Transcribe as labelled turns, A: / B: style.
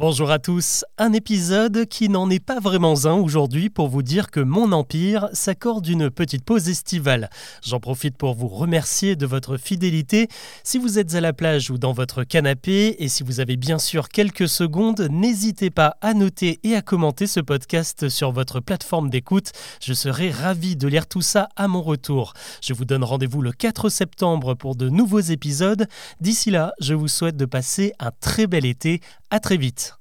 A: Bonjour à tous, un épisode qui n'en est pas vraiment un aujourd'hui pour vous dire que mon empire s'accorde une petite pause estivale. J'en profite pour vous remercier de votre fidélité. Si vous êtes à la plage ou dans votre canapé et si vous avez bien sûr quelques secondes, n'hésitez pas à noter et à commenter ce podcast sur votre plateforme d'écoute. Je serai ravi de lire tout ça à mon retour. Je vous donne rendez-vous le 4 septembre pour de nouveaux épisodes. D'ici là, je vous souhaite de passer un très bel été. À très vite.